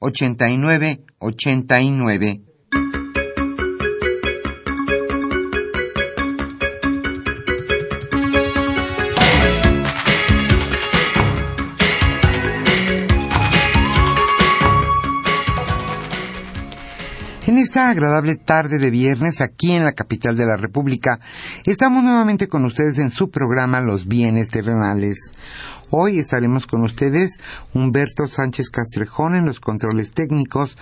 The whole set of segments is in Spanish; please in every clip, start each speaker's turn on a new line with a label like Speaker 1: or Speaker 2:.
Speaker 1: 89 89. En esta agradable tarde de viernes aquí en la capital de la República, estamos nuevamente con ustedes en su programa Los bienes terrenales. Hoy estaremos con ustedes Humberto Sánchez Castrejón en los controles técnicos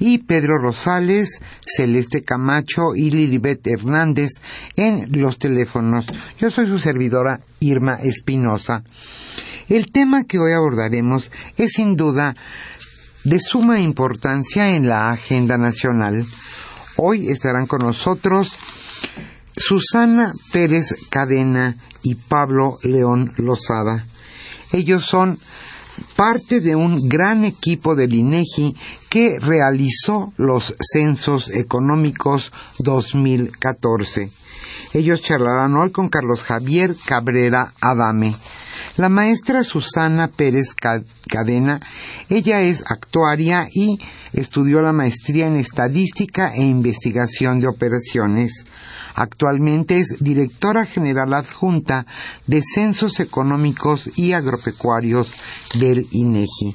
Speaker 1: y Pedro Rosales, Celeste Camacho y Lilibet Hernández en los teléfonos. Yo soy su servidora Irma Espinosa. El tema que hoy abordaremos es sin duda de suma importancia en la agenda nacional. Hoy estarán con nosotros Susana Pérez Cadena y Pablo León Lozada. Ellos son parte de un gran equipo del INEGI que realizó los censos económicos 2014. Ellos charlarán hoy con Carlos Javier Cabrera Adame. La maestra Susana Pérez Cadena, ella es actuaria y estudió la maestría en estadística e investigación de operaciones. Actualmente es directora general adjunta de Censos Económicos y Agropecuarios del INEGI.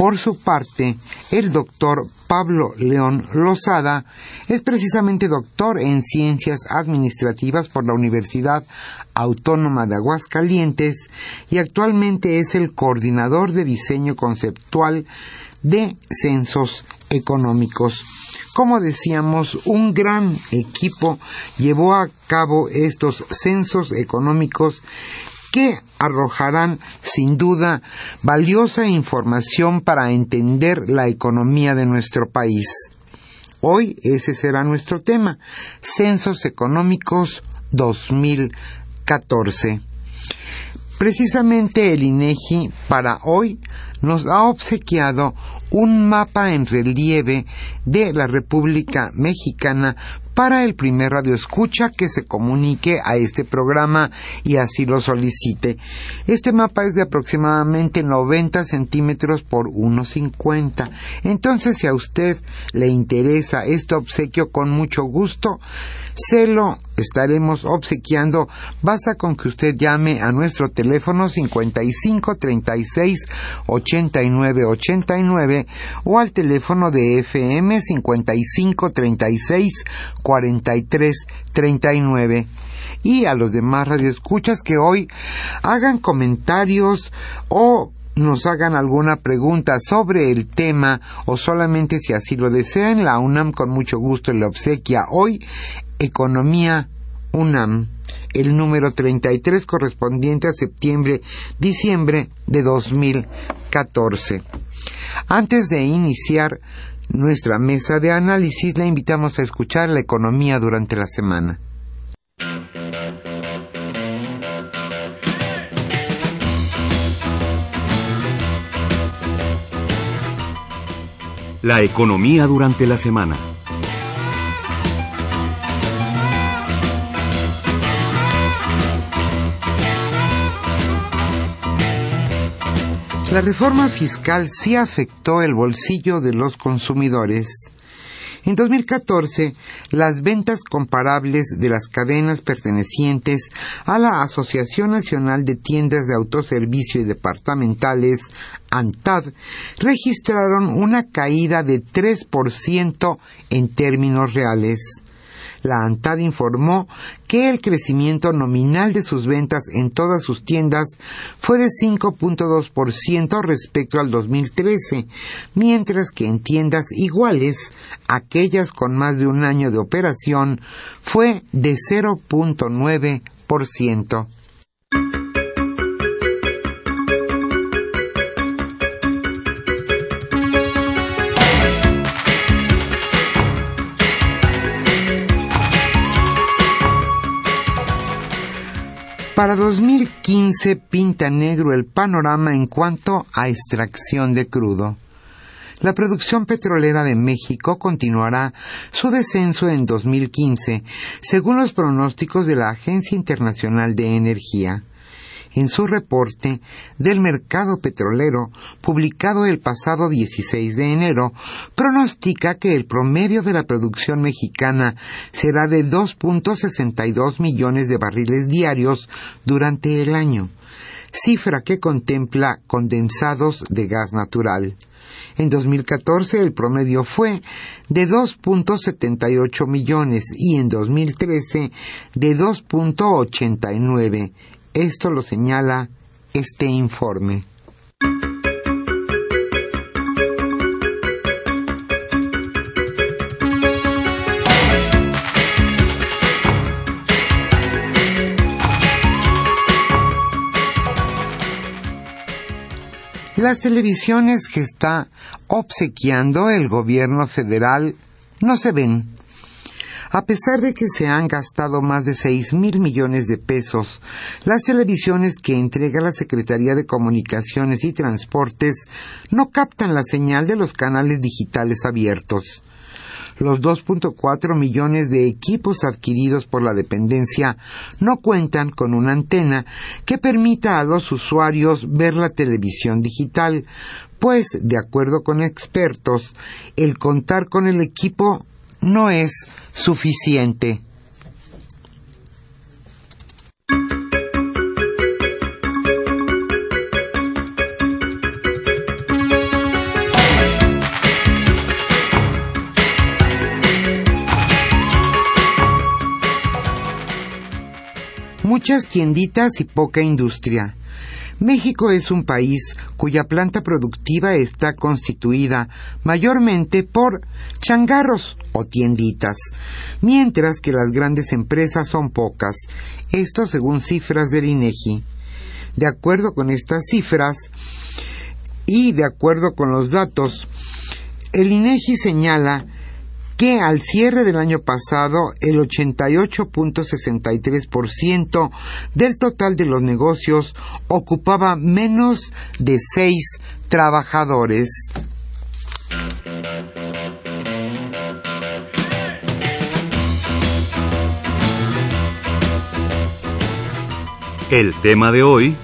Speaker 1: Por su parte, el doctor Pablo León Lozada es precisamente doctor en Ciencias Administrativas por la Universidad Autónoma de Aguascalientes y actualmente es el coordinador de diseño conceptual de censos económicos. Como decíamos, un gran equipo llevó a cabo estos censos económicos que arrojarán sin duda valiosa información para entender la economía de nuestro país. Hoy ese será nuestro tema, Censos Económicos 2014. Precisamente el INEGI para hoy nos ha obsequiado un mapa en relieve de la República Mexicana para el primer radio escucha que se comunique a este programa y así lo solicite. Este mapa es de aproximadamente 90 centímetros por 1,50. Entonces, si a usted le interesa este obsequio con mucho gusto, se lo estaremos obsequiando. Basta con que usted llame a nuestro teléfono 55 36 89 89 o al teléfono de FM 55 36 43 39 y a los demás radioescuchas que hoy hagan comentarios o nos hagan alguna pregunta sobre el tema o solamente si así lo desean, la UNAM con mucho gusto le obsequia hoy Economía UNAM, el número 33 correspondiente a septiembre-diciembre de 2014. Antes de iniciar nuestra mesa de análisis, le invitamos a escuchar la economía durante la semana.
Speaker 2: La economía durante la semana.
Speaker 1: La reforma fiscal sí afectó el bolsillo de los consumidores. En 2014, las ventas comparables de las cadenas pertenecientes a la Asociación Nacional de Tiendas de Autoservicio y Departamentales, ANTAD, registraron una caída de 3% en términos reales. La ANTAD informó que el crecimiento nominal de sus ventas en todas sus tiendas fue de 5.2% respecto al 2013, mientras que en tiendas iguales, aquellas con más de un año de operación, fue de 0.9%. Para 2015 pinta negro el panorama en cuanto a extracción de crudo. La producción petrolera de México continuará su descenso en 2015, según los pronósticos de la Agencia Internacional de Energía en su reporte del mercado petrolero publicado el pasado 16 de enero, pronostica que el promedio de la producción mexicana será de 2.62 millones de barriles diarios durante el año, cifra que contempla condensados de gas natural. En 2014 el promedio fue de 2.78 millones y en 2013 de 2.89 esto lo señala este informe. Las televisiones que está obsequiando el gobierno federal no se ven a pesar de que se han gastado más de seis mil millones de pesos, las televisiones que entrega la Secretaría de Comunicaciones y Transportes no captan la señal de los canales digitales abiertos. Los 2.4 millones de equipos adquiridos por la dependencia no cuentan con una antena que permita a los usuarios ver la televisión digital, pues, de acuerdo con expertos, el contar con el equipo no es suficiente. Muchas tienditas y poca industria. México es un país cuya planta productiva está constituida mayormente por changarros o tienditas, mientras que las grandes empresas son pocas, esto según cifras del INEGI. De acuerdo con estas cifras y de acuerdo con los datos, el INEGI señala que al cierre del año pasado el 88.63% del total de los negocios ocupaba menos de seis trabajadores.
Speaker 2: El tema de hoy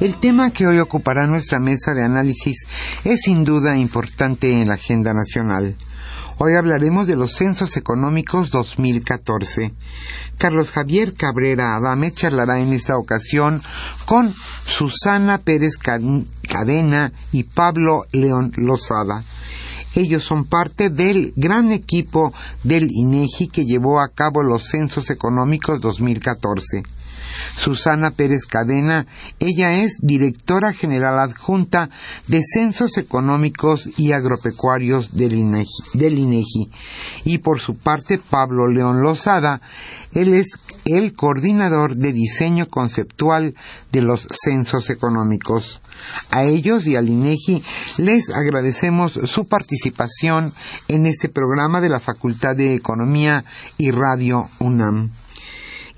Speaker 1: El tema que hoy ocupará nuestra mesa de análisis es sin duda importante en la agenda nacional. Hoy hablaremos de los censos económicos 2014. Carlos Javier Cabrera Adame charlará en esta ocasión con Susana Pérez Cadena y Pablo León Lozada. Ellos son parte del gran equipo del INEGI que llevó a cabo los censos económicos 2014. Susana Pérez Cadena. Ella es directora general adjunta de Censos Económicos y Agropecuarios del INEGI. Y por su parte, Pablo León Lozada. Él es el coordinador de diseño conceptual de los censos económicos. A ellos y al INEGI les agradecemos su participación en este programa de la Facultad de Economía y Radio UNAM.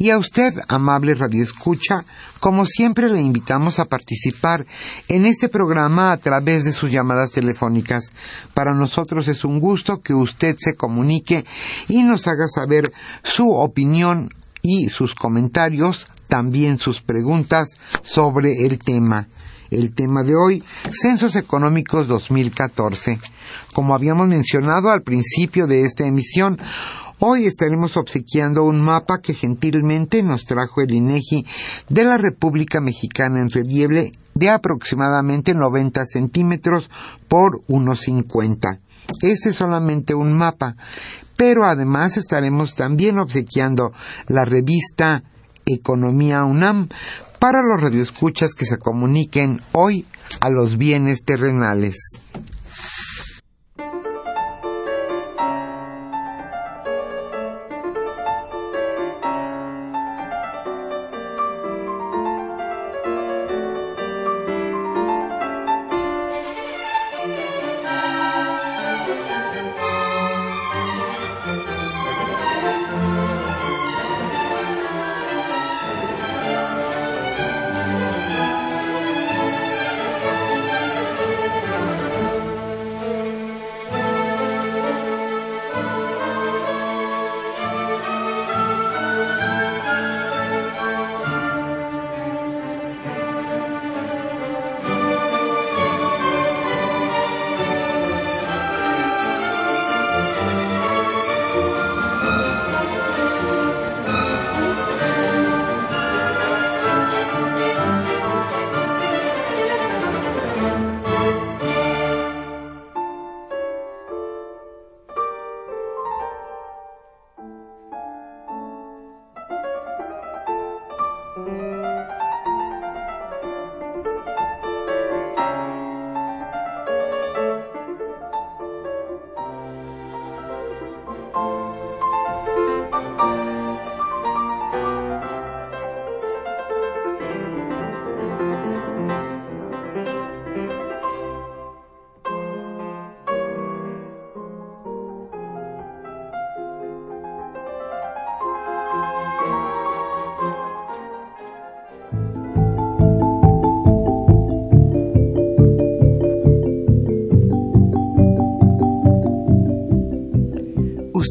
Speaker 1: Y a usted, amable Radio Escucha, como siempre le invitamos a participar en este programa a través de sus llamadas telefónicas. Para nosotros es un gusto que usted se comunique y nos haga saber su opinión y sus comentarios, también sus preguntas sobre el tema. El tema de hoy, Censos Económicos 2014. Como habíamos mencionado al principio de esta emisión, Hoy estaremos obsequiando un mapa que gentilmente nos trajo el INEGI de la República Mexicana en relieve de aproximadamente 90 centímetros por unos 50. Este es solamente un mapa, pero además estaremos también obsequiando la revista Economía UNAM para los radioescuchas que se comuniquen hoy a los bienes terrenales.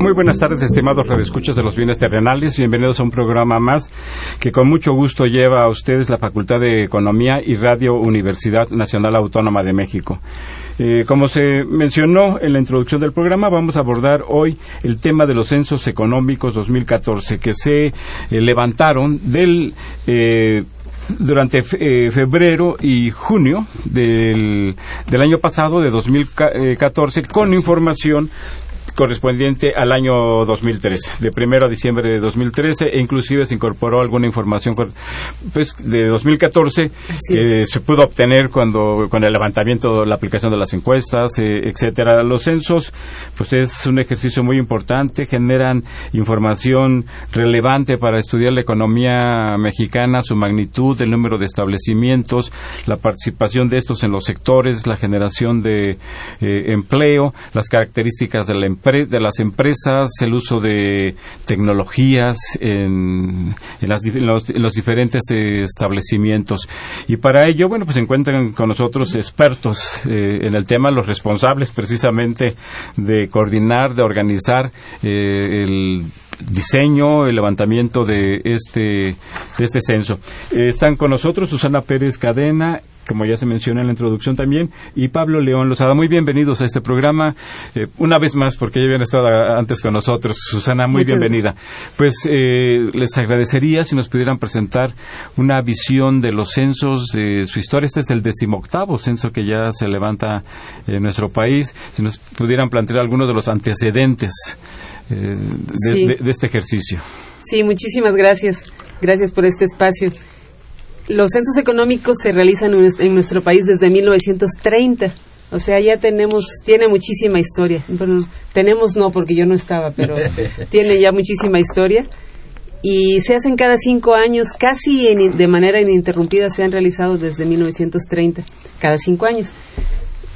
Speaker 2: Muy buenas tardes, estimados redescuchas de los bienes terrenales. Bienvenidos a un programa más que con mucho gusto lleva a ustedes la Facultad de Economía y Radio Universidad Nacional Autónoma de México. Eh, como se mencionó en la introducción del programa, vamos a abordar hoy el tema de los censos económicos 2014 que se eh, levantaron del eh, durante febrero y junio del, del, año pasado, de 2014, con información correspondiente al año 2013, de primero a diciembre de 2013, e inclusive se incorporó alguna información pues, de 2014 que se pudo obtener cuando con el levantamiento, la aplicación de las encuestas, eh, etcétera. Los censos, pues es un ejercicio muy importante, generan información relevante para estudiar la economía mexicana, su magnitud, el número de establecimientos, la participación de estos en los sectores, la generación de eh, empleo, las características de la empresa de las empresas, el uso de tecnologías en, los, diferentes establecimientos. Y para ello, bueno, pues se encuentran con nosotros expertos eh, en el tema, los responsables precisamente de coordinar, de organizar eh, el diseño, el levantamiento de este, de este censo. Eh, están con nosotros Susana Pérez Cadena, como ya se menciona en la introducción también, y Pablo León Lozada. Muy bienvenidos a este programa, eh, una vez más, porque ya habían estado antes con nosotros. Susana, muy bienvenida. Pues eh, les agradecería si nos pudieran presentar una visión de los censos, de su historia. Este es el decimoctavo censo que ya se levanta en nuestro país. Si nos pudieran plantear algunos de los antecedentes eh, de, de este ejercicio.
Speaker 3: Sí, muchísimas gracias. Gracias por este espacio. Los censos económicos se realizan en nuestro país desde 1930. O sea, ya tenemos, tiene muchísima historia. Bueno, tenemos no, porque yo no estaba, pero tiene ya muchísima historia. Y se hacen cada cinco años, casi de manera ininterrumpida, se han realizado desde 1930, cada cinco años.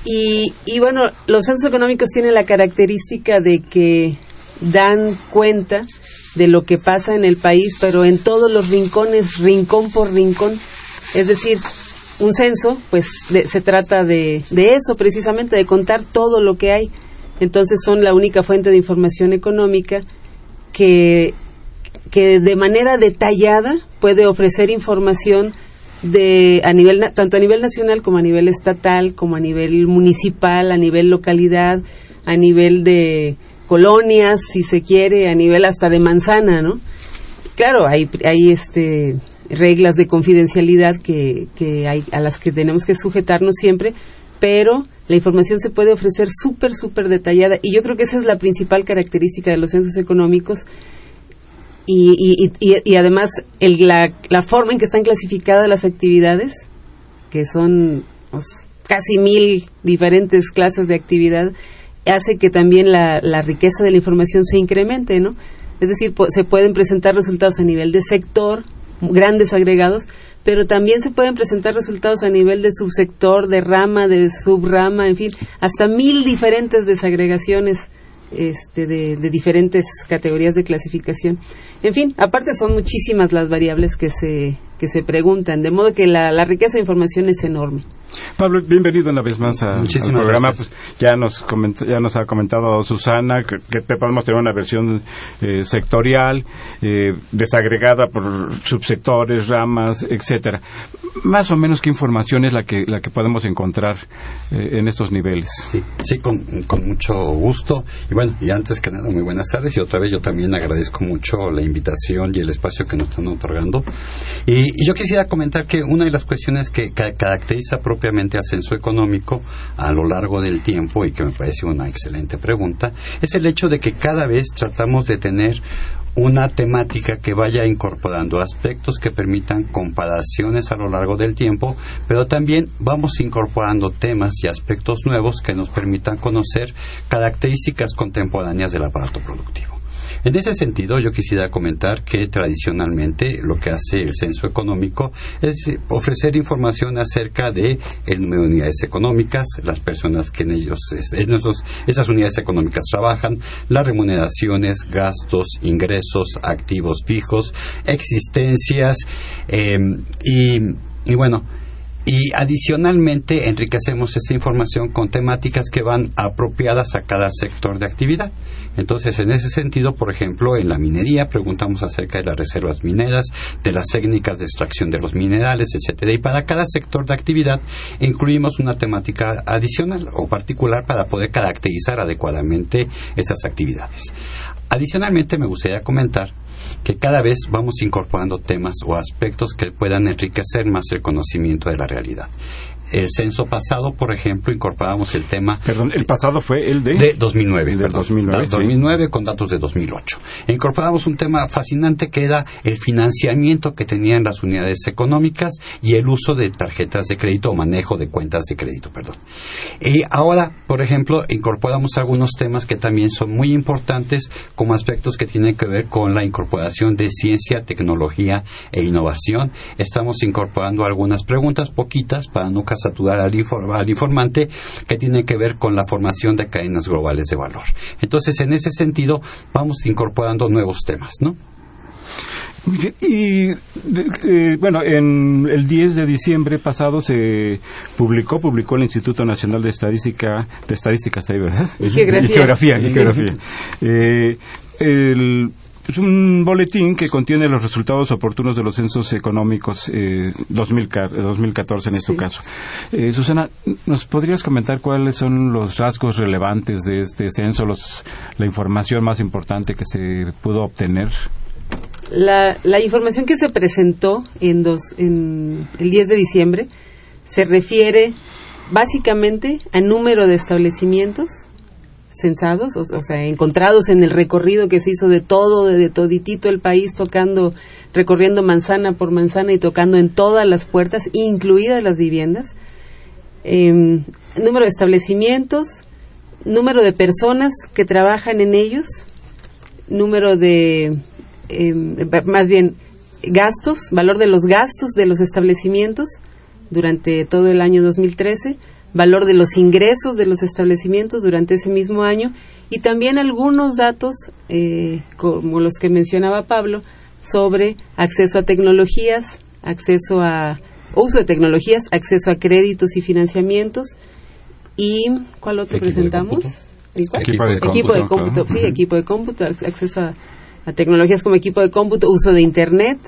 Speaker 3: Y, y bueno, los censos económicos tienen la característica de que dan cuenta de lo que pasa en el país, pero en todos los rincones, rincón por rincón. Es decir, un censo, pues se trata de, de eso precisamente, de contar todo lo que hay. Entonces son la única fuente de información económica que, que de manera detallada puede ofrecer información de a nivel tanto a nivel nacional como a nivel estatal, como a nivel municipal, a nivel localidad, a nivel de colonias, si se quiere, a nivel hasta de manzana, ¿no? Claro, hay, hay este reglas de confidencialidad que, que hay, a las que tenemos que sujetarnos siempre, pero la información se puede ofrecer súper, súper detallada y yo creo que esa es la principal característica de los censos económicos y, y, y, además el, la, la, forma en que están clasificadas las actividades, que son pues, casi mil diferentes clases de actividad, hace que también la, la riqueza de la información se incremente, ¿no? Es decir, se pueden presentar resultados a nivel de sector, grandes agregados, pero también se pueden presentar resultados a nivel de subsector, de rama, de subrama, en fin, hasta mil diferentes desagregaciones este, de, de, diferentes categorías de clasificación. En fin, aparte son muchísimas las variables que se, que se preguntan, de modo que la, la riqueza de información es enorme.
Speaker 2: Pablo, bienvenido una vez más a, al programa. Pues, ya nos ya nos ha comentado Susana que, podemos tener una versión eh, sectorial, eh, desagregada por subsectores, ramas, etcétera. Más o menos qué información es la que la que podemos encontrar eh, en estos niveles.
Speaker 4: Sí, sí, con, mucho gusto. Y bueno, y antes que nada, muy buenas tardes. Y otra vez yo también agradezco mucho la invitación y el espacio que nos están otorgando. Y, y yo quisiera comentar que una de las cuestiones que caracteriza propiamente al censo económico a lo largo del tiempo, y que me parece una excelente pregunta, es el hecho de que cada vez tratamos de tener una temática que vaya incorporando aspectos que permitan comparaciones a lo largo del tiempo, pero también vamos incorporando temas y aspectos nuevos que nos permitan conocer características contemporáneas del aparato productivo. En ese sentido, yo quisiera comentar que tradicionalmente lo que hace el censo económico es ofrecer información acerca de el número de unidades económicas, las personas que en ellos, en esos, esas unidades económicas trabajan, las remuneraciones, gastos, ingresos, activos fijos, existencias em, y, y bueno, y adicionalmente enriquecemos esta información con temáticas que van apropiadas a cada sector de actividad. Entonces, en ese sentido, por ejemplo, en la minería preguntamos acerca de las reservas mineras, de las técnicas de extracción de los minerales, etcétera, y para cada sector de actividad incluimos una temática adicional o particular para poder caracterizar adecuadamente esas actividades. Adicionalmente, me gustaría comentar que cada vez vamos incorporando temas o aspectos que puedan enriquecer más el conocimiento de la realidad el censo pasado, por ejemplo, incorporamos el tema.
Speaker 2: Perdón, el pasado fue el de.
Speaker 4: De 2009. El
Speaker 2: de 2009.
Speaker 4: 2009 con datos de 2008. E incorporamos un tema fascinante que era el financiamiento que tenían las unidades económicas y el uso de tarjetas de crédito o manejo de cuentas de crédito, perdón. Y ahora, por ejemplo, incorporamos algunos temas que también son muy importantes como aspectos que tienen que ver con la incorporación de ciencia, tecnología e innovación. Estamos incorporando algunas preguntas, poquitas, para no saturar al, informante que tiene que ver con la formación de cadenas globales de valor. Entonces, en ese sentido, vamos incorporando nuevos temas, ¿no?
Speaker 2: Y eh, bueno, en el 10 de diciembre pasado se publicó, publicó el Instituto Nacional de Estadística, de Estadística está ahí, ¿verdad?
Speaker 3: Y geografía.
Speaker 2: Y geografía, eh, el es un boletín que contiene los resultados oportunos de los censos económicos eh, 2014 en este caso. Eh, Susana, ¿nos podrías comentar cuáles son los rasgos relevantes de este censo, los, la información más importante que se pudo obtener?
Speaker 3: La, la información que se presentó en, dos, en el 10 de diciembre se refiere básicamente al número de establecimientos censados, o, sea, encontrados en el recorrido que se hizo de todo, de, toditito el país, tocando, recorriendo manzana por manzana y tocando en todas las puertas, incluidas las viviendas. Em, número de establecimientos, número de personas que trabajan en ellos, número de, em, más bien, gastos, valor de los gastos de los establecimientos durante todo el año 2013 valor de los ingresos de los establecimientos durante ese mismo año. Y también algunos datos, eh, como los que mencionaba Pablo, sobre acceso a tecnologías, acceso a uso de tecnologías, acceso a créditos y financiamientos. Y ¿cuál otro presentamos?
Speaker 2: Equipo de
Speaker 3: equipo de cómputo, sí, equipo de cómputo, acceso a, a, tecnologías como equipo de cómputo, uso de internet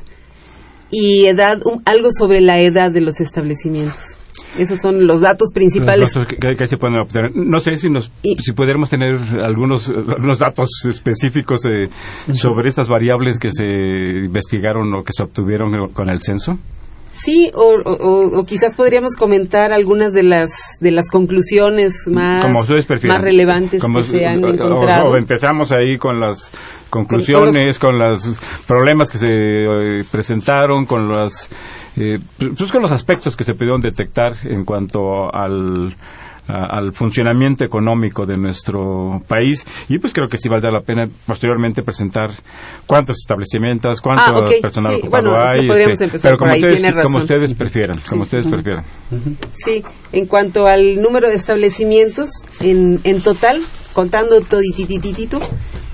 Speaker 3: y edad, algo sobre la edad de los establecimientos. Esos son los datos principales.
Speaker 2: No sé si nos, si pudiéramos tener algunos, algunos datos específicos sobre estas variables que se investigaron o que se obtuvieron con el censo.
Speaker 3: Sí, o, quizás podríamos comentar algunas de las de las conclusiones más, más relevantes que se han encontrado.
Speaker 2: O, empezamos ahí con las conclusiones, con, los problemas que se eh, presentaron, con las eh, pues con los aspectos que se pudieron detectar en cuanto al al funcionamiento económico de nuestro país y pues creo que sí valdrá la pena posteriormente presentar cuántos establecimientos, cuánto ah, personal ocupado hay,
Speaker 3: este, pero como ustedes,
Speaker 2: como ustedes prefieran, como ustedes prefieran.
Speaker 3: Sí, en cuanto al número de establecimientos en, en total, contando toditititito,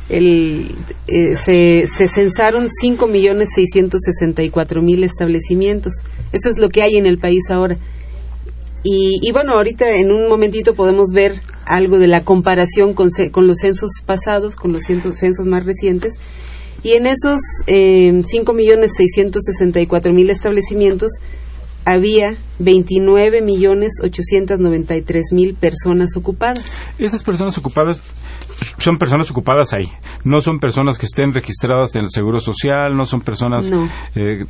Speaker 3: el, eh, se, se censaron 5.664.000 establecimientos. Eso es lo que hay en el país ahora. Y, bueno, ahorita en un momentito podemos ver algo de la comparación con, con los censos pasados, con los censos, censos más recientes. Y en esos eh, 5.664.000 establecimientos había 29.893.000 personas ocupadas.
Speaker 2: Esas personas ocupadas son personas ocupadas ahí, no son personas que estén registradas en el Seguro Social, no son personas... Eh,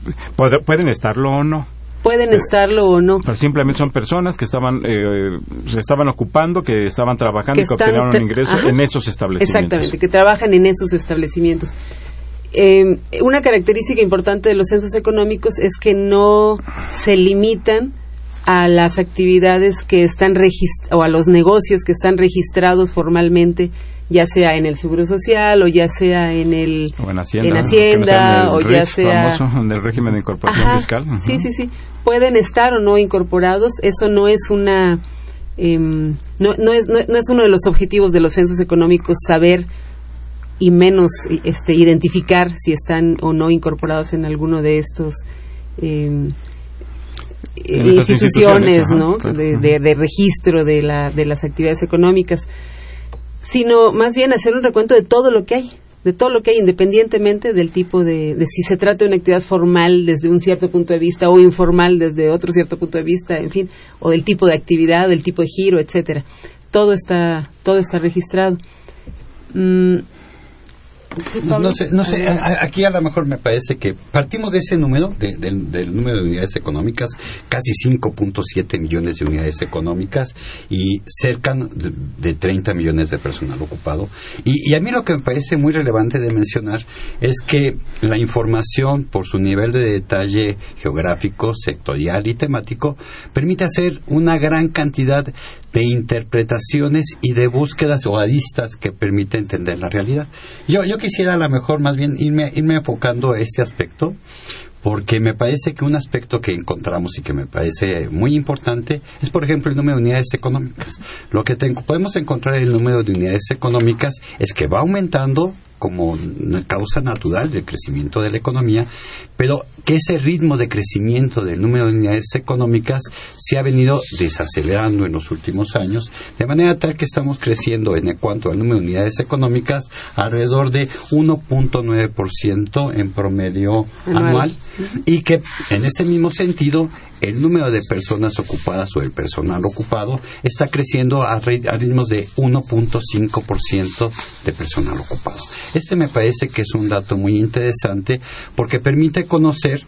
Speaker 2: pueden estarlo o no
Speaker 3: pueden estarlo o no.
Speaker 2: Pero simplemente son personas que estaban eh, se estaban ocupando, que estaban trabajando y que obtenieron un ingreso en esos establecimientos.
Speaker 3: Exactamente, que trabajan en esos establecimientos. Eh, una característica importante de los censos económicos es que no se limitan a las actividades que están o a los negocios que están registrados formalmente ya sea en el Seguro Social o ya sea en el
Speaker 2: en Hacienda,
Speaker 3: o ya sea
Speaker 2: en el régimen de incorporación fiscal.
Speaker 3: Sí, sí, sí. Pueden estar o no incorporados. Eso no es una em, no, no, es, no, es uno de los objetivos de los censos económicos saber y menos este identificar si están o no incorporados en alguno de estos eh, instituciones, ¿no? de, de, registro de, la, de las actividades económicas sino más bien hacer un recuento de todo lo que hay, de todo lo que hay, independientemente del tipo de, de si se trata de una actividad formal desde un cierto punto de vista o informal desde otro cierto punto de vista, en fin, o del tipo de actividad, del tipo de giro, etcétera. Todo está, todo está registrado. Mm,
Speaker 4: no sé, no sé aquí a lo mejor me parece que partimos de ese número, del, número de unidades económicas, casi 5.7 millones de unidades económicas y cerca de, 30 millones de personal ocupado. Y, a mí lo que me parece muy relevante de mencionar es que la información, por su nivel de detalle geográfico, sectorial y temático, permite hacer una gran cantidad de interpretaciones y de búsquedas o aristas que permite entender la realidad. Yo, yo quisiera a lo mejor más bien irme, irme enfocando a este aspecto, porque me parece que un aspecto que encontramos y que me parece muy importante es, por ejemplo, el número de unidades económicas. Lo que podemos encontrar en el número de unidades económicas es que va aumentando como causa natural del crecimiento de la economía, pero que ese ritmo de crecimiento del número de unidades económicas se ha venido desacelerando en los últimos años, de manera tal que estamos creciendo en cuanto al número de unidades económicas alrededor de 1.9% en promedio anual y que en ese mismo sentido el número de personas ocupadas o el personal ocupado está creciendo a, ritmos de 1.5% de personal ocupado. Este me parece que es un dato muy interesante porque permite conocer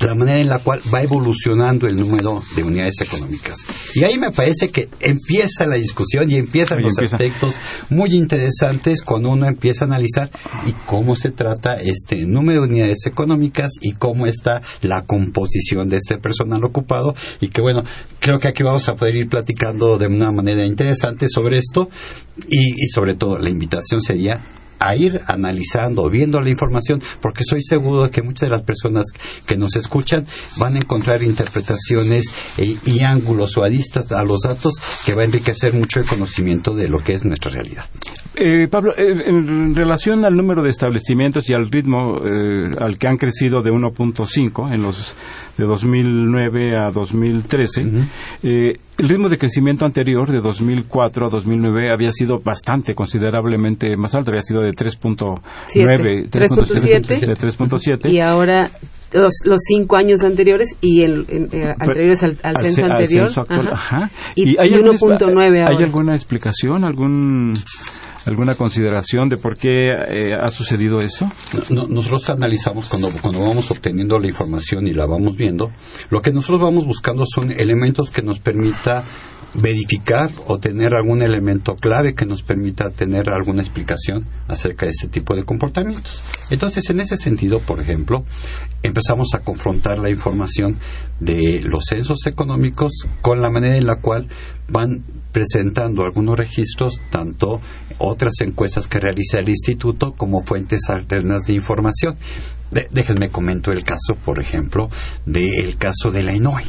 Speaker 4: la manera en la cual va evolucionando el número de unidades económicas. Y ahí me parece que empieza la discusión y empiezan los aspectos muy interesantes cuando uno empieza a analizar y cómo se trata este número de unidades económicas y cómo está la composición de este personal ocupado y que bueno, creo que aquí vamos a poder ir platicando de una manera interesante sobre esto y, y sobre todo la invitación sería a ir analizando, viendo la información, porque soy seguro de que muchas de las personas que nos escuchan van a encontrar interpretaciones e, y ángulos o aristas a los datos que va a enriquecer mucho el conocimiento de lo que es nuestra realidad.
Speaker 2: Eh, Pablo, eh, en relación al número de establecimientos y al ritmo eh, al que han crecido de 1.5 en los de 2009 a 2013, el ritmo de crecimiento anterior de 2004 a 2009 había sido bastante considerablemente más alto, había sido de 3.9,
Speaker 3: 3.7 y ahora los, los, cinco años anteriores y el, anteriores al, censo anterior.
Speaker 2: y, hay 1.9 ¿Hay alguna explicación, algún alguna consideración de por qué eh, ha sucedido eso?
Speaker 4: nosotros analizamos cuando, cuando vamos obteniendo la información y la vamos viendo, lo que nosotros vamos buscando son elementos que nos permita verificar o tener algún elemento clave que nos permita tener alguna explicación acerca de este tipo de comportamientos. Entonces, en ese sentido, por ejemplo, empezamos a confrontar la información de los censos económicos con la manera en la cual van presentando algunos registros, tanto otras encuestas que realiza el instituto como fuentes alternas de información. déjenme comento el caso, por ejemplo, del caso de la ENOI,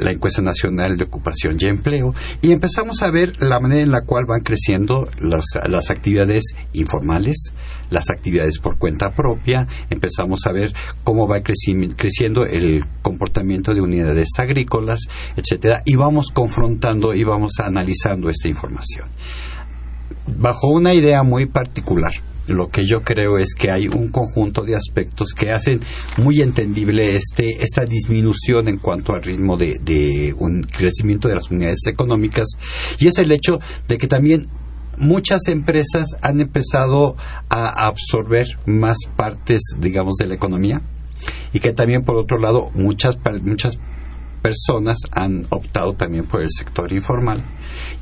Speaker 4: la encuesta nacional de ocupación y empleo, y empezamos a ver la manera en la cual van creciendo las, las actividades informales, las actividades por cuenta propia, empezamos a ver cómo va creciendo el comportamiento de unidades agrícolas, etcétera, y vamos confrontando y vamos analizando esta información. Bajo una idea muy particular, lo que yo creo es que hay un conjunto de aspectos que hacen muy entendible este, esta disminución en cuanto al ritmo de, de un crecimiento de las unidades económicas y es el hecho de que también muchas empresas han empezado a absorber más partes, digamos, de la economía y que también, por otro lado, muchas, muchas personas han optado también por el sector informal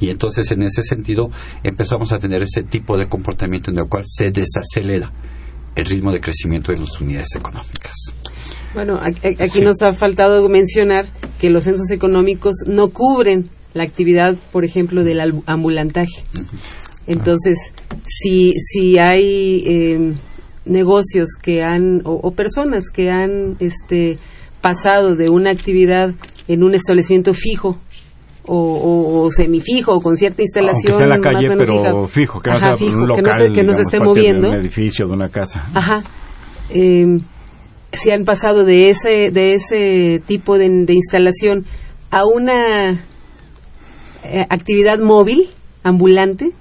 Speaker 4: y entonces en ese sentido empezamos a tener ese tipo de comportamiento en el cual se desacelera el ritmo de crecimiento de las unidades económicas.
Speaker 3: Bueno, aquí nos ha faltado mencionar que los censos económicos no cubren la actividad, por ejemplo, del ambulantaje. Entonces, si, si hay eh, negocios que han, o, personas que han este, pasado de una actividad en un establecimiento fijo o, semifijo o con cierta instalación
Speaker 2: en la calle pero fijo que, no sea un local,
Speaker 3: que no se, esté moviendo.
Speaker 2: de un edificio de una casa.
Speaker 3: Ajá. Eh, si han pasado de ese de ese tipo de, instalación a una eh, actividad móvil ambulante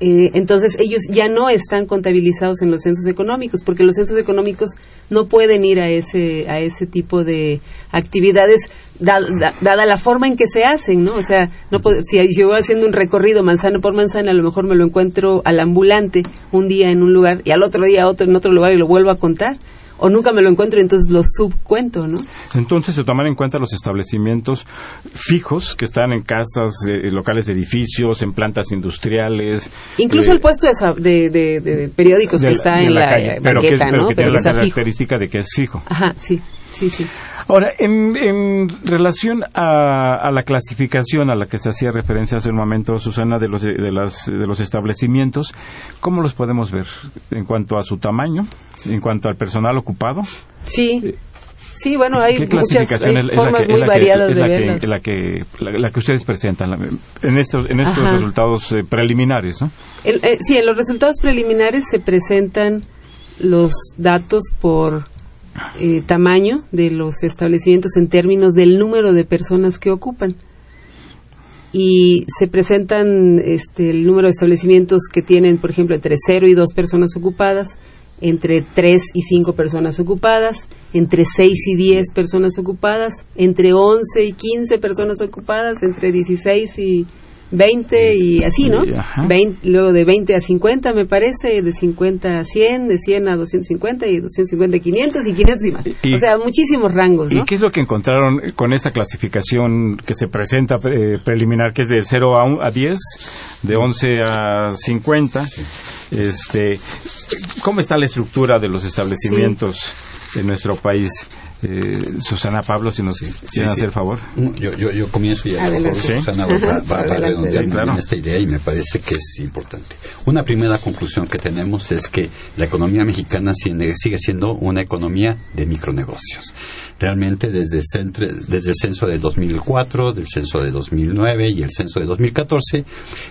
Speaker 3: eh, entonces ellos ya no están contabilizados en los censos económicos porque los censos económicos no pueden ir a ese a ese tipo de actividades dada la forma en que se hacen no o sea no si yo voy haciendo un recorrido manzana por manzana a lo mejor me lo encuentro al ambulante un día en un lugar y al otro día otro en otro lugar y lo vuelvo a contar o nunca me lo encuentro y entonces lo subcuento, ¿no?
Speaker 2: Entonces se toman en cuenta los establecimientos fijos que están en casas, eh, locales de edificios, en plantas industriales.
Speaker 3: Incluso el eh, puesto de, de, periódicos que está en la, calle,
Speaker 2: pero que, ¿no? tiene la característica de que es fijo.
Speaker 3: Ajá, sí, sí, sí.
Speaker 2: Ahora, en, relación a, la clasificación a la que se hacía referencia hace un momento, Susana, de los, de, de los establecimientos, ¿cómo los podemos ver en cuanto a su tamaño, en cuanto al personal ocupado?
Speaker 3: Sí. Sí, bueno, hay muchas formas muy variadas de verlas.
Speaker 2: La que, la, que ustedes presentan en estos, en estos resultados eh, preliminares, ¿no?
Speaker 3: Eh, sí, en los resultados preliminares se presentan los datos por eh, tamaño de los establecimientos en términos del número de personas que ocupan. Y se presentan este, el número de establecimientos que tienen, por ejemplo, entre 0 y 2 personas ocupadas, entre 3 y 5 personas ocupadas, entre 6 y 10 personas ocupadas, entre 11 y 15 personas ocupadas, entre 16 y 20 y así, ¿no?
Speaker 2: Y, ajá.
Speaker 3: 20, luego de 20 a 50 me parece, de 50 a 100, de 100 a 250 y 250 a 500 y 500 y más.
Speaker 2: Y-
Speaker 3: o sea, muchísimos rangos, ¿no?
Speaker 2: ¿Y qué es lo que encontraron con esta clasificación que se presenta eh, preliminar, que es de 0 a, un- a 10, de 11 a 50? Este, ¿Cómo está la estructura de los establecimientos en nuestro país? Eh, Susana Pablo, si nos quieren
Speaker 4: sí.
Speaker 2: hacer favor.
Speaker 4: Yo, yo, yo comienzo y a lo mejor. Susana va, va- va a redondear
Speaker 2: Sí, claro.
Speaker 4: esta idea y me parece que es importante. Una primera conclusión que tenemos es que la economía mexicana sigue sigue siendo una economía de micronegocios. Realmente desde, centre- desde el censo de 2004, del censo de 2009 y el censo de 2014,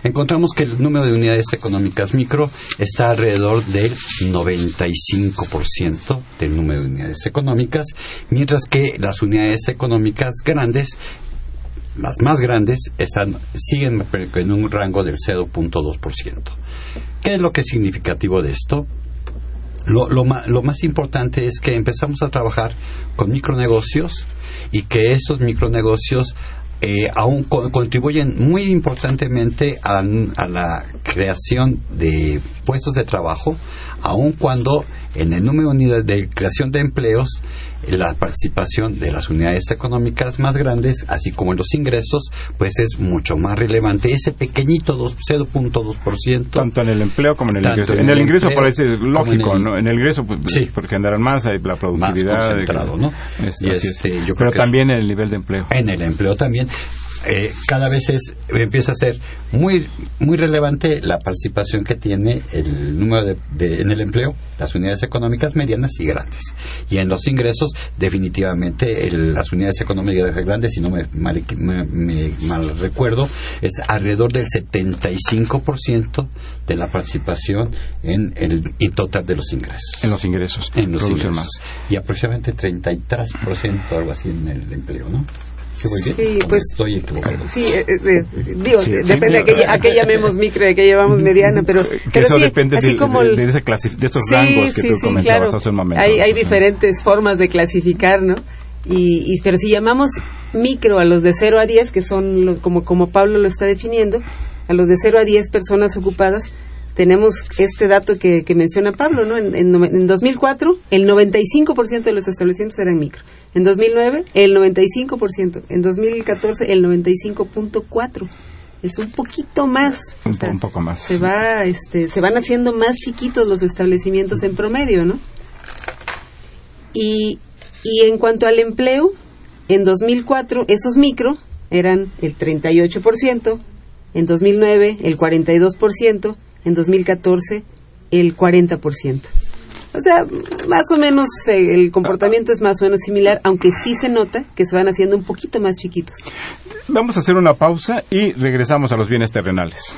Speaker 4: encontramos que el número de unidades económicas micro está alrededor del 95% del número de unidades económicas, mientras que las unidades económicas grandes las más grandes están siguen en un rango del 0.2%. ¿Qué es lo que es significativo de esto? Lo, lo, más importante es que empezamos a trabajar con micronegocios y que esos micronegocios eh, aún co- contribuyen muy importantemente a la creación de puestos de trabajo, aun cuando en el número de unidades de creación de empleos eh, la participación de las unidades económicas más grandes, así como en los ingresos, pues es mucho más relevante. Ese pequeñito dos- 0.2%.
Speaker 2: Tanto en el empleo como en el ingreso.
Speaker 4: en
Speaker 2: En el
Speaker 4: el
Speaker 2: ingreso parece lógico,
Speaker 4: en el-
Speaker 2: ¿no? En el ingreso, pues,
Speaker 4: Sí.
Speaker 2: porque generan más, hay la
Speaker 4: más
Speaker 2: productividad.
Speaker 4: concentrado, ¿no?
Speaker 2: Es-
Speaker 4: Y
Speaker 2: así es.
Speaker 4: este, yo creo
Speaker 2: Pero
Speaker 4: que
Speaker 2: también en el nivel de empleo.
Speaker 4: en el empleo también eh, cada vez es empieza a ser muy muy relevante la participación que tiene el número de, de- en el empleo las unidades económicas medianas y grandes y en los ingresos definitivamente el- las unidades económicas grandes si no me mal, me- me mal recuerdo es alrededor del 75% de la participación en el en total de los ingresos
Speaker 2: En los ingresos.
Speaker 4: en los ingresos. y aproximadamente 33% algo así en el empleo ¿no? ¿Sí voy bien?
Speaker 3: Sí,
Speaker 4: ¿O
Speaker 3: pues-
Speaker 4: estoy equivocado
Speaker 3: Sí, eh, eh, eh, digo,
Speaker 2: Sí,
Speaker 3: depende
Speaker 2: sí.
Speaker 3: a qué, a qué llamemos micro y a qué llamamos mediana, pero,
Speaker 2: Que
Speaker 3: pero
Speaker 2: eso
Speaker 3: sí,
Speaker 2: depende
Speaker 3: así
Speaker 2: de,
Speaker 3: como
Speaker 2: de-
Speaker 3: el-
Speaker 2: de ese clasi- de estos
Speaker 3: Sí,
Speaker 2: rangos que
Speaker 3: sí,
Speaker 2: tú
Speaker 3: sí,
Speaker 2: comentabas
Speaker 3: claro.
Speaker 2: hace un momento.
Speaker 3: Hay, hay diferentes formas de clasificar, ¿no? Y, y- pero si llamamos micro a los de 0 a 10, que son lo- como, como Pablo lo está definiendo, a los de 0 a 10 personas ocupadas, tenemos este dato que, que menciona Pablo, ¿no? En, en, en 2004, el 95% de los establecimientos eran micro. En 2009, el 95%. En 2014, el 95.4%. Es un poquito más. o
Speaker 2: Un,
Speaker 3: sea,
Speaker 2: po- un poco más.
Speaker 3: se va este se van haciendo más chiquitos los establecimientos en promedio no y y en cuanto al empleo en 2004 esos micro eran el 38% en 2009 el 42% en 2014 el 40% o sea, más o menos eh, el comportamiento es más o menos similar, aunque sí se nota que se van haciendo un poquito más chiquitos.
Speaker 2: Vamos a hacer una pausa y regresamos a los bienes terrenales.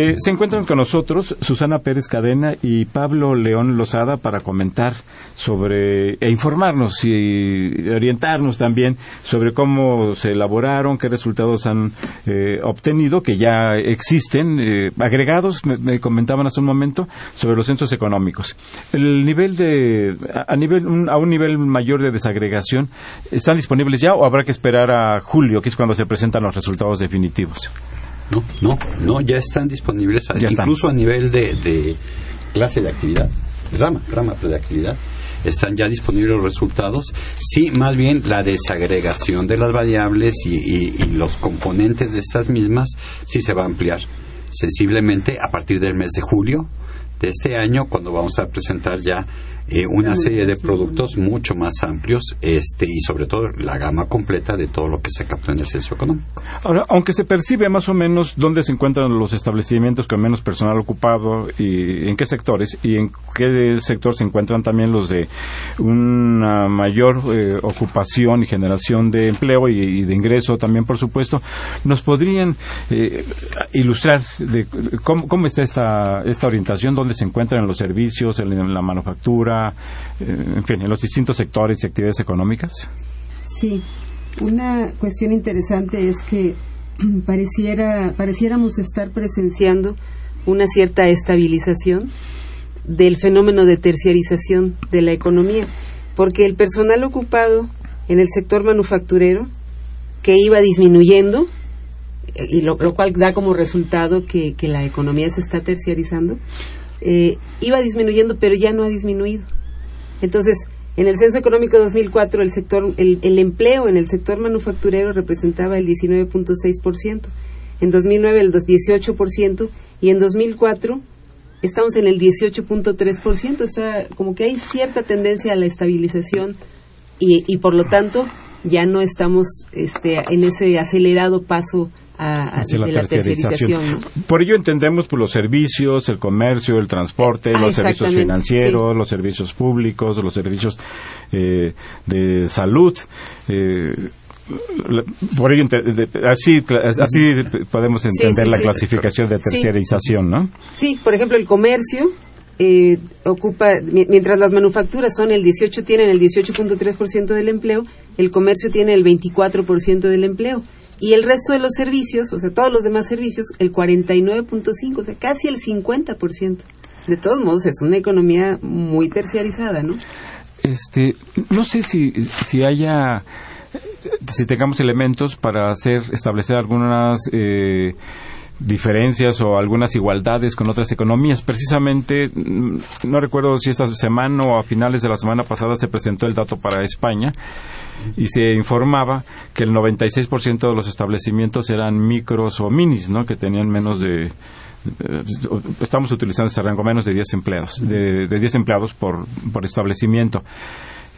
Speaker 2: Eh, se encuentran con nosotros Susana Pérez Cadena y Pablo León Lozada para comentar sobre e informarnos y orientarnos también sobre cómo se elaboraron, qué resultados han eh, obtenido, que ya existen eh, agregados, me, comentaban hace un momento, sobre los centros económicos. El nivel de a, nivel a un nivel mayor de desagregación están disponibles ya o habrá que esperar a julio, que es cuando se presentan los resultados definitivos.
Speaker 4: No, no, no, ya están disponibles, incluso a nivel de, clase de actividad, rama, rama de actividad están ya disponibles los resultados. Sí, más bien la desagregación de las variables y, los componentes de estas mismas sí se va a ampliar sensiblemente a partir del mes de julio de este año, cuando vamos a presentar ya eh, una serie de productos mucho más amplios este y sobre todo la gama completa de todo lo que se captó en el censo económico.
Speaker 2: Ahora, aunque se percibe más o menos dónde se encuentran los establecimientos con menos personal ocupado y en qué sectores y en qué sector se encuentran también los de una mayor eh, ocupación y generación de empleo y, de ingreso también, por supuesto, nos podrían eh, ilustrar de cómo, está esta, esta orientación, dónde se encuentran los servicios, en la manufactura, eh, en fin, en los distintos sectores y actividades económicas?
Speaker 5: Sí, una cuestión interesante es que pareciera, pareciéramos estar presenciando
Speaker 3: una cierta estabilización del fenómeno de terciarización de la economía, porque el personal ocupado en el sector manufacturero, que iba disminuyendo, y lo, cual da como resultado que, que la economía se está terciarizando, eh, iba disminuyendo, pero ya no ha disminuido. Entonces, en el Censo Económico 2004, el, sector, el, el empleo en el sector manufacturero representaba el 19.6%, en 2009 el 18% y en 2004 estamos en el 18.3%. O sea, como que hay cierta tendencia a la estabilización y, y por lo tanto ya no estamos este, en ese acelerado paso hacia la, terciarización.
Speaker 2: Por ello entendemos por los servicios, el comercio, el transporte, ah, los servicios financieros, los servicios públicos, los servicios eh, de salud. Eh, por ello, así, así podemos entender la clasificación de terciarización, ¿no?
Speaker 3: Sí, por ejemplo, el comercio eh, ocupa, mientras las manufacturas son el 18, tienen el 18.3% del empleo, el comercio tiene el 24% del empleo y el resto de los servicios, o sea, todos los demás servicios, el 49.5, o sea, casi el 50%. De todos modos, es una economía muy terciarizada, ¿no?
Speaker 2: Este, no sé si, si haya, si tengamos elementos para hacer, establecer algunas eh, diferencias o algunas igualdades con otras economías. Precisamente, mm, no recuerdo si esta semana o a finales de la semana pasada se presentó el dato para España y se informaba que el 96% de los establecimientos eran micros o minis, ¿no? Que tenían menos de eh, estamos utilizando ese rango menos de 10 empleados, de, de 10 empleados por, por establecimiento.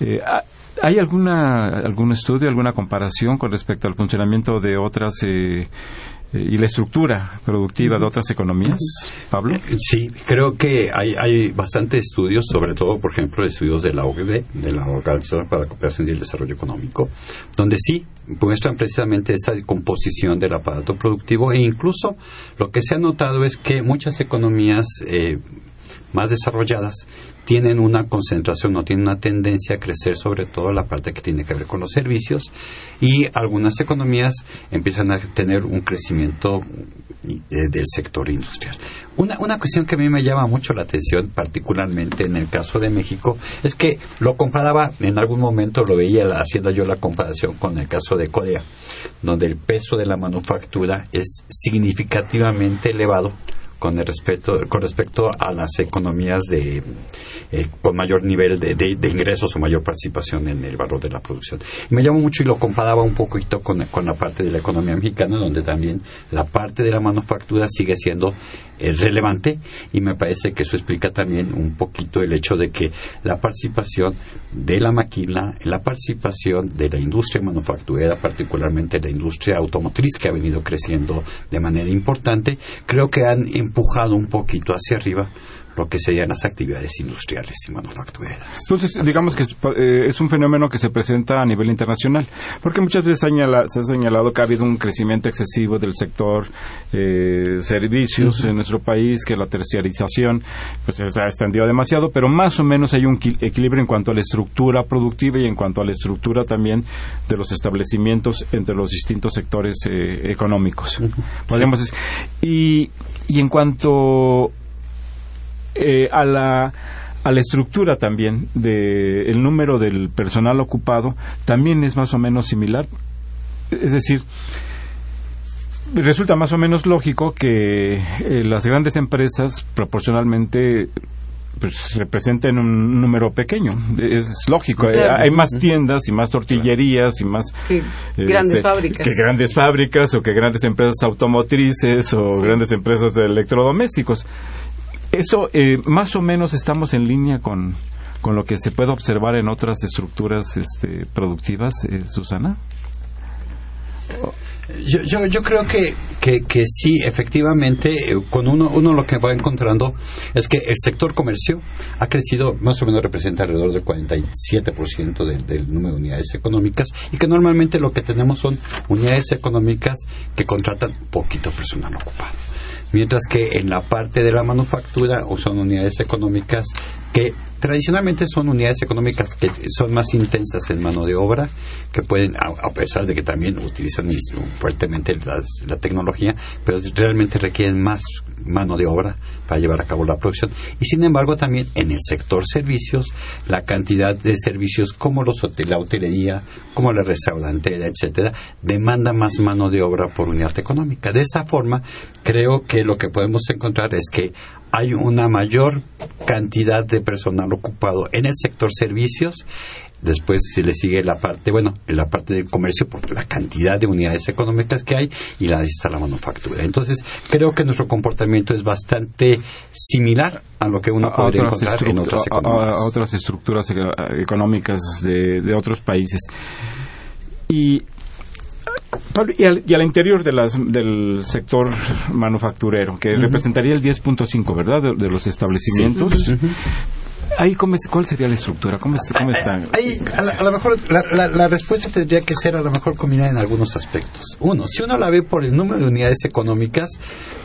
Speaker 2: Eh, ¿Hay alguna, algún estudio, alguna comparación con respecto al funcionamiento de otras eh, y la estructura productiva de otras economías, Pablo?
Speaker 4: Sí, creo que hay, hay bastantes estudios, sobre todo, por ejemplo, estudios de la OCDE, de la Organización para la Cooperación y el Desarrollo Económico, donde sí muestran precisamente esta composición del aparato productivo e incluso lo que se ha notado es que muchas economías eh, más desarrolladas tienen una concentración o tienen una tendencia a crecer sobre todo la parte que tiene que ver con los servicios y algunas economías empiezan a tener un crecimiento eh, del sector industrial. Una, una cuestión que a mí me llama mucho la atención, particularmente en el caso de México, es que lo comparaba, en algún momento lo veía haciendo yo la comparación con el caso de Corea, donde el peso de la manufactura es significativamente elevado con el respecto con respecto a las economías de eh, con mayor nivel de, de, ingresos o mayor participación en el valor de la producción. me llamó mucho y lo comparaba un poquito con, con la parte de la economía mexicana, donde también la parte de la manufactura sigue siendo eh, relevante y me parece que eso explica también un poquito el hecho de que la participación de la maquila, la participación de la industria manufacturera, particularmente la industria automotriz que ha venido creciendo de manera importante, creo que han empujado un poquito hacia arriba lo que serían las actividades industriales y manufactureras.
Speaker 2: Entonces, digamos que es, eh, es un fenómeno que se presenta a nivel internacional, porque muchas veces señala- se ha señalado que ha habido un crecimiento excesivo del sector eh, servicios en nuestro país, que la terciarización pues, se ha extendido demasiado, pero más o menos hay un qui- equilibrio en cuanto a la estructura productiva y en cuanto a la estructura también de los establecimientos entre los distintos sectores eh, económicos. Podríamos decir. Y, y en cuanto eh, a la a la estructura también de el número del personal ocupado también es más o menos similar. Es decir resulta más o menos lógico que eh, las grandes empresas proporcionalmente pues representen un número pequeño. Es lógico eh,
Speaker 3: Claro.
Speaker 2: hay más tiendas y más tortillerías y más
Speaker 3: Que grandes fábricas.
Speaker 2: que grandes fábricas o que grandes empresas automotrices o grandes empresas de electrodomésticos eso eh, más o menos estamos en línea con, con lo que se puede observar en otras estructuras este, productivas, eh, Susana.
Speaker 4: Yo, yo, yo creo que, que, sí, efectivamente, eh, con uno, uno lo que va encontrando es que el sector comercio ha crecido, más o menos representa alrededor del 47% del, del número de unidades económicas y que normalmente lo que tenemos son unidades económicas que contratan poquito personal ocupado. Mientras que en la parte de la manufactura o son unidades económicas que tradicionalmente son unidades económicas que son más intensas en mano de obra, que pueden, a, pesar de que también utilizan fuertemente la tecnología, pero realmente requieren más mano de obra para llevar a cabo la producción. Y sin embargo también en el sector servicios, la cantidad de servicios como los hotel, la hotelería, como la restaurantera, etcétera, demanda más mano de obra por unidad económica. De esa forma, creo que lo que podemos encontrar es que hay una mayor cantidad de personal ocupado en el sector servicios. Después se le sigue la parte, bueno, en la parte del comercio por la cantidad de unidades económicas que hay y la está la manufactura. Entonces, creo que nuestro comportamiento es bastante similar a lo que uno
Speaker 2: A
Speaker 4: podría encontrar en otras
Speaker 2: a-
Speaker 4: economías.
Speaker 2: a otras estructuras e- económicas de, de otros países. Y, Pablo, y, al, y al interior de las, del sector manufacturero, que representaría el 10.5, ¿verdad?, de, de los establecimientos. Ahí, ¿cómo es- ¿cuál sería la estructura? ¿Cómo, es- cómo?
Speaker 4: Ahí, a, la- a lo mejor la, la- la respuesta tendría que ser a lo mejor combinada en algunos aspectos. Uno, si uno la ve por el número de unidades económicas,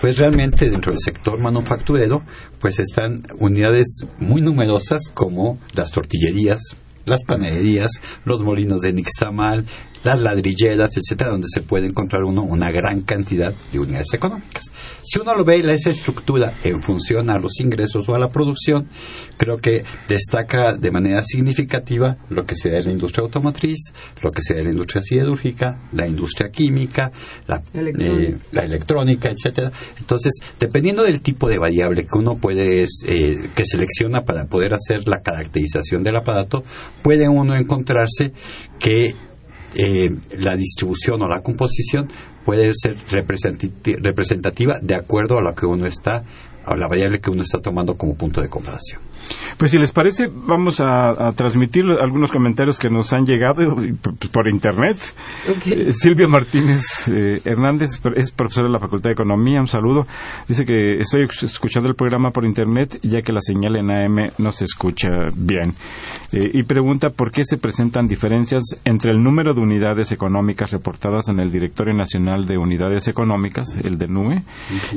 Speaker 4: pues realmente dentro del sector manufacturero, pues están unidades muy numerosas como las tortillerías, las panaderías, los molinos de nixtamal, las ladrilleras, etcétera, donde se puede encontrar uno una gran cantidad de unidades económicas. Si uno lo ve esa estructura en función a los ingresos o a la producción, creo que destaca de manera significativa lo que sea la industria automotriz, lo que sea la industria siderúrgica, la industria química, la
Speaker 3: Electrónica.
Speaker 4: eh, la electrónica, etcétera. Entonces, dependiendo del tipo de variable que uno puede eh, que selecciona para poder hacer la caracterización del aparato, puede uno encontrarse que eh, la distribución o la composición puede ser representati- representativa de acuerdo a lo que uno está a la variable que uno está tomando como punto de comparación.
Speaker 2: Pues si les parece, vamos a, a transmitir algunos comentarios que nos han llegado eh, p- por internet. Eh, Silvia Martínez eh, Hernández es profesora de la Facultad de Economía, un saludo. Dice que estoy escuchando el programa por internet ya que la señal en AM no se escucha bien. Eh, y pregunta por qué se presentan diferencias entre el número de unidades económicas reportadas en el Directorio Nacional de Unidades Económicas, el de NUE,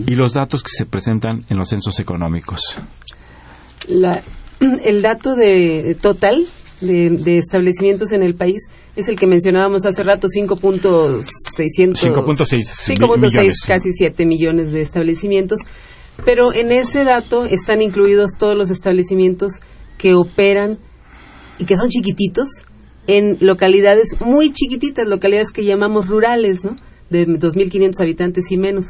Speaker 2: y los datos que se presentan en los censos económicos.
Speaker 3: La- el dato de total de, de establecimientos en el país es el que mencionábamos hace rato, 5.600
Speaker 2: 5.6
Speaker 3: 5.6
Speaker 2: millones.
Speaker 3: casi 7 millones de establecimientos, pero en ese dato están incluidos todos los establecimientos que operan y que son chiquititos en localidades muy chiquititas, localidades que llamamos rurales, ¿no? De 2.500 habitantes y menos.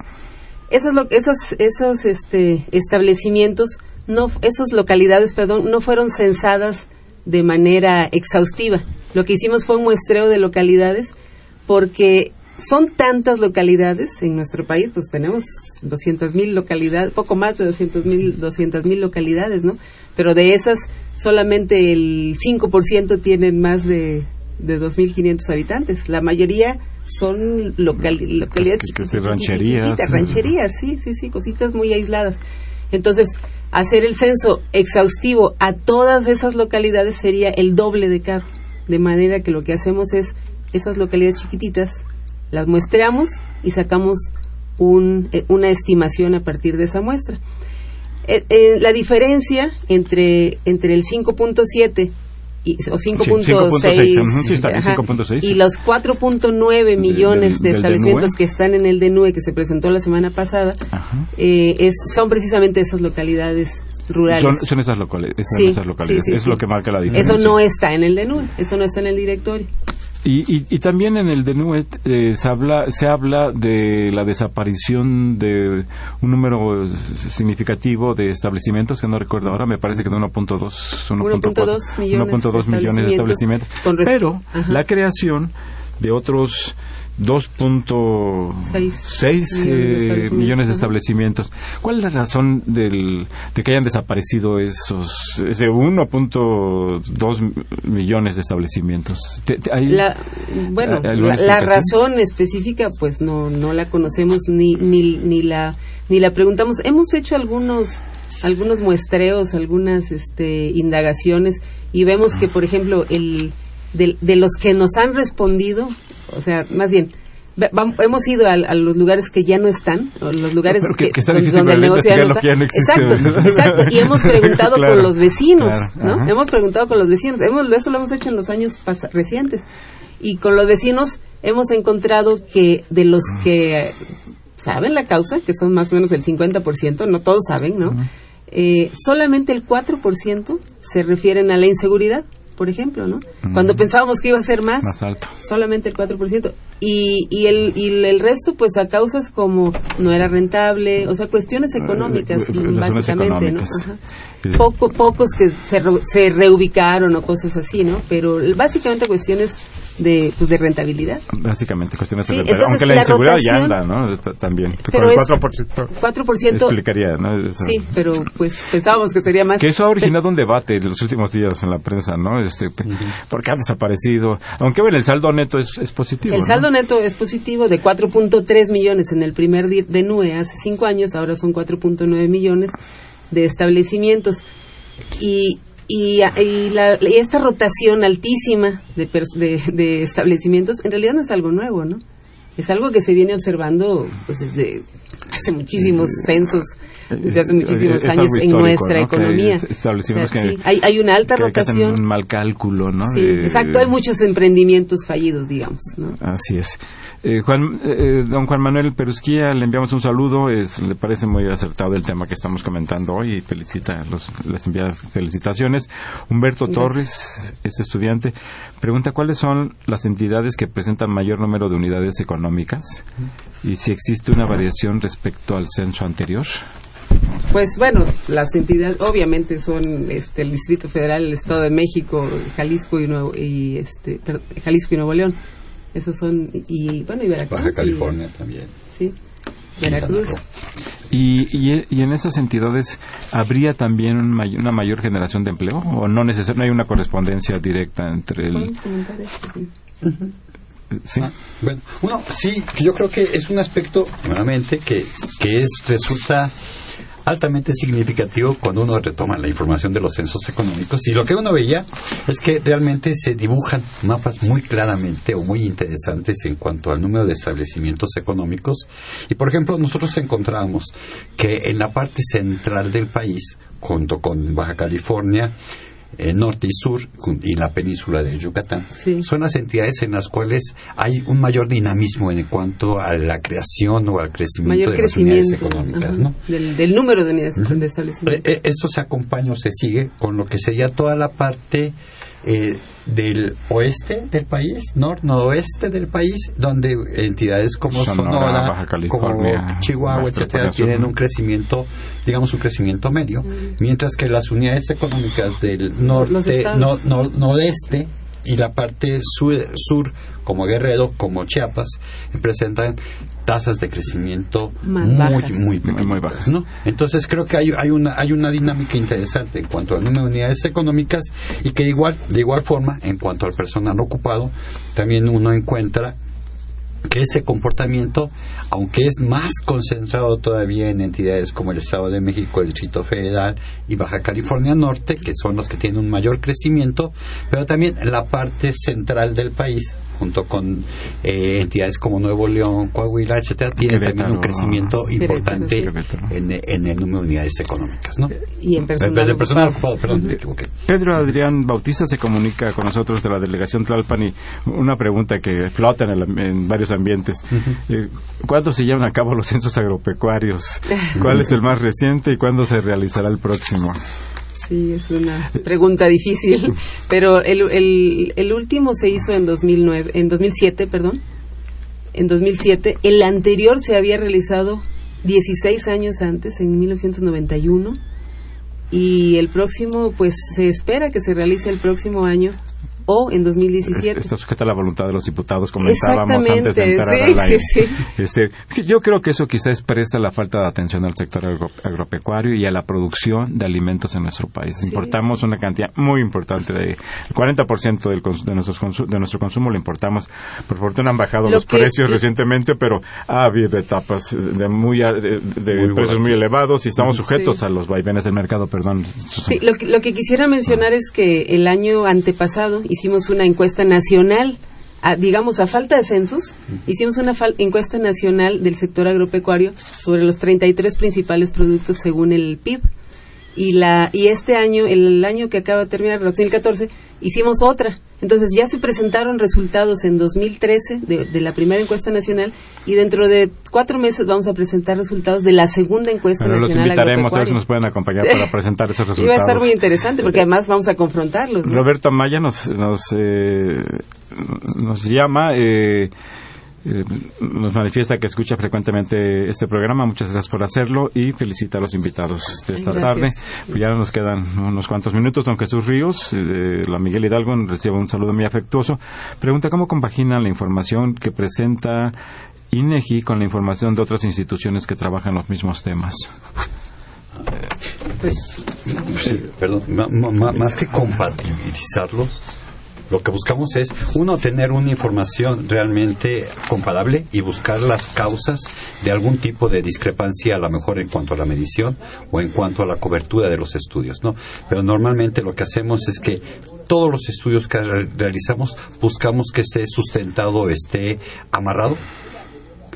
Speaker 3: Esos, lo- esos, esos este, establecimientos, no, esas localidades, perdón, no fueron censadas de manera exhaustiva. Lo que hicimos fue un muestreo de localidades porque son tantas localidades en nuestro país, pues tenemos 200.000 localidades, poco más de 200.000 200.000 localidades, ¿no? Pero de esas solamente el 5% tienen más de, de 2.500 habitantes. La mayoría son local- localidades
Speaker 2: rancherías.
Speaker 3: rancherías, sí, sí, sí, cositas muy aisladas. Entonces, hacer el censo exhaustivo a todas esas localidades sería el doble de caro. De manera que lo que hacemos es esas localidades chiquititas las muestreamos y sacamos un, eh, una estimación a partir de esa muestra. Eh, eh, la diferencia entre, entre el 5.7 y, o 5.6 y los 4.9 millones de, establecimientos que están en el DNUE que se presentó la semana pasada es, son precisamente esas localidades rurales.
Speaker 2: Son, esas, localidades, esas localidades. es lo que marca la diferencia.
Speaker 3: Eso no está en el DNUE, eso no está en el directorio.
Speaker 2: Y, y, también en el DNUET eh, se, habla, se habla de la desaparición de un número significativo de establecimientos, que no recuerdo ahora, me parece que de 1.2
Speaker 3: 1.2 millones,
Speaker 2: millones de establecimientos. Pero la creación de otros 2.6 eh, millones de establecimientos. ¿Cuál es la razón del, de que hayan desaparecido esos ese 1.2 millones de establecimientos?
Speaker 3: la, bueno, la, razón específica pues no no la conocemos ni ni ni la ni la preguntamos. Hemos hecho algunos algunos muestreos, algunas este, indagaciones y vemos que por ejemplo el de, de los que nos han respondido o sea, más bien, hemos ido a, los lugares que ya no están, los lugares
Speaker 2: que, está donde el negocio ya no está.
Speaker 3: exacto, exacto. Y hemos preguntado con los vecinos, ¿no? Hemos preguntado con los vecinos. Hemos, eso lo hemos hecho en los años recientes. Y con los vecinos hemos encontrado que de los que saben la causa, que son más o menos el 50%, no todos saben, ¿no? Eh, solamente el 4% se refieren a la inseguridad por ejemplo, ¿no? Cuando pensábamos que iba a ser más,
Speaker 2: más alto.
Speaker 3: solamente el 4%. Y, y, el, y el resto, pues a causas como no era rentable, o sea, cuestiones eh, económicas, básicamente, ¿no? Poco, pocos que se, se reubicaron o cosas así, ¿no? Pero básicamente cuestiones de, pues, de rentabilidad.
Speaker 2: Básicamente, cuestiones de rentabilidad. Aunque la, inseguridad ya anda, ¿no? También.
Speaker 3: Pero Con el 4%. 4%
Speaker 2: explicaría, ¿no?
Speaker 3: Sí, pero pues pensábamos que sería más.
Speaker 2: Que eso ha originado un debate en los últimos días en la prensa, ¿no? Este, Porque ha desaparecido. Aunque bueno, el saldo neto es, es positivo.
Speaker 3: El saldo neto es positivo de 4.3 millones en el primer de NUE hace cinco años, ahora son 4.9 millones de establecimientos. Y, y, y, esta rotación altísima de, de, establecimientos en realidad no es algo nuevo, ¿no? Es algo que se viene observando pues, desde hace muchísimos censos, desde hace muchísimos años en nuestra economía. hay, hay, una alta rotación.
Speaker 2: un mal cálculo, ¿no?
Speaker 3: Sí, exacto. Hay muchos emprendimientos fallidos, digamos. ¿no?
Speaker 2: Así es. Eh, Juan, eh, don Juan Manuel Perusquía, le enviamos un saludo. Es, le parece muy acertado el tema que estamos comentando hoy y felicita, los, les envía felicitaciones. Humberto Torres, es estudiante, pregunta cuáles son las entidades que presentan mayor número de unidades económicas y si existe una variación respecto al censo anterior.
Speaker 3: Pues bueno, las entidades obviamente son este, el Distrito Federal, el Estado de México, Jalisco y, Nuevo, y este, Jalisco y Nuevo León. Esos son, y bueno, y Veracruz.
Speaker 4: Baja California también.
Speaker 3: Sí, Veracruz.
Speaker 2: Y, y, y, en esas entidades habría también una mayor generación de empleo o no necesariamente no hay una correspondencia directa entre el
Speaker 4: sí ah, bueno uno sí yo creo que es un aspecto nuevamente que que es resulta altamente significativo cuando uno retoma la información de los censos económicos. Y lo que uno veía es que realmente se dibujan mapas muy claramente o muy interesantes en cuanto al número de establecimientos económicos. Y por ejemplo nosotros encontramos que en la parte central del país junto con Baja California eh, norte y sur y la península de Yucatán. Son las entidades en las cuales hay un mayor dinamismo en cuanto a la creación o al crecimiento de las unidades económicas. ¿no?
Speaker 3: Del, número de unidades de establecimiento.
Speaker 4: Eh, eh, esto se acompaña o se sigue con lo que sería toda la parte eh, del oeste del país, nor noroeste del país, donde entidades como Sonora, como Chihuahua, etcétera, tienen un crecimiento, digamos un crecimiento medio, mm. mientras que las unidades económicas del norte, no, nordeste y la parte sur, sur como Guerrero, como Chiapas, presentan tasas de crecimiento muy, muy, muy, bajas. ¿no? Entonces creo que hay, hay, una, hay una dinámica interesante en cuanto al número de unidades económicas y que igual, de igual forma, en cuanto al personal ocupado, también uno encuentra que ese comportamiento, aunque es más concentrado todavía en entidades como el Estado de México, el Distrito Federal y Baja California Norte, que son los que tienen un mayor crecimiento, pero también en la parte central del país, junto con eh, entidades como Nuevo León, Coahuila, etcétera, tiene también un crecimiento importante en, en, el número de unidades económicas, ¿no?
Speaker 3: Y en personal,
Speaker 4: personal perdón, me equivoqué.
Speaker 2: Pedro Adrián Bautista se comunica con nosotros de la delegación Tlalpan y una pregunta que flota en, el, en varios ambientes. Eh, ¿Cuándo se llevan a cabo los censos agropecuarios? ¿Cuál es el más reciente y cuándo se realizará el próximo?
Speaker 3: Sí, es una pregunta difícil, pero el, el, el último se hizo en 2009, en 2007, perdón. En 2007, el anterior se había realizado 16 años antes, en 1991, y el próximo, pues se espera que se realice el próximo año o en 2017.
Speaker 2: Está sujeta a la voluntad de los diputados, comentábamos antes de entrar al aire. Sí, este, yo creo que eso quizá expresa la falta de atención al sector agropecuario y a la producción de alimentos en nuestro país. importamos una cantidad muy importante, de, el 40% del, de, nuestros de nuestro consumo lo importamos. Por fortuna han bajado los precios recientemente, pero ha habido etapas de, muy, de, precios muy elevados y estamos sujetos a los vaivenes del mercado, perdón.
Speaker 3: Sí, lo que, lo que quisiera mencionar es que el año antepasado, hicimos una encuesta nacional, digamos, a falta de censos, hicimos una encuesta nacional del sector agropecuario sobre los 33 principales productos según el PIB y la y este año el año que acaba de terminar 2014 hicimos otra. Entonces ya se presentaron resultados en 2013 de, la primera encuesta nacional y dentro de cuatro meses vamos a presentar resultados de la segunda encuesta nacional
Speaker 2: los invitaremos a ver si nos pueden acompañar para presentar esos resultados
Speaker 3: y va a estar muy interesante porque además vamos a confrontarlos
Speaker 2: Roberto Maya nos nos, eh, nos llama eh, eh, nos manifiesta que escucha frecuentemente este programa. Muchas gracias por hacerlo y felicita a los invitados de esta tarde. Pues ya nos quedan unos cuantos minutos. Don Jesús Ríos, eh, la Miguel Hidalgo, recibe un saludo muy afectuoso. Pregunta cómo compagina la información que presenta INEGI con la información de otras instituciones que trabajan los mismos temas.
Speaker 4: Pues, perdón, más que compatibilizarlos, lo que buscamos es, uno, tener una información realmente comparable y buscar las causas de algún tipo de discrepancia, a lo mejor en cuanto a la medición o en cuanto a la cobertura de los estudios, ¿no? Pero normalmente lo que hacemos es que todos los estudios que realizamos buscamos que esté sustentado, esté amarrado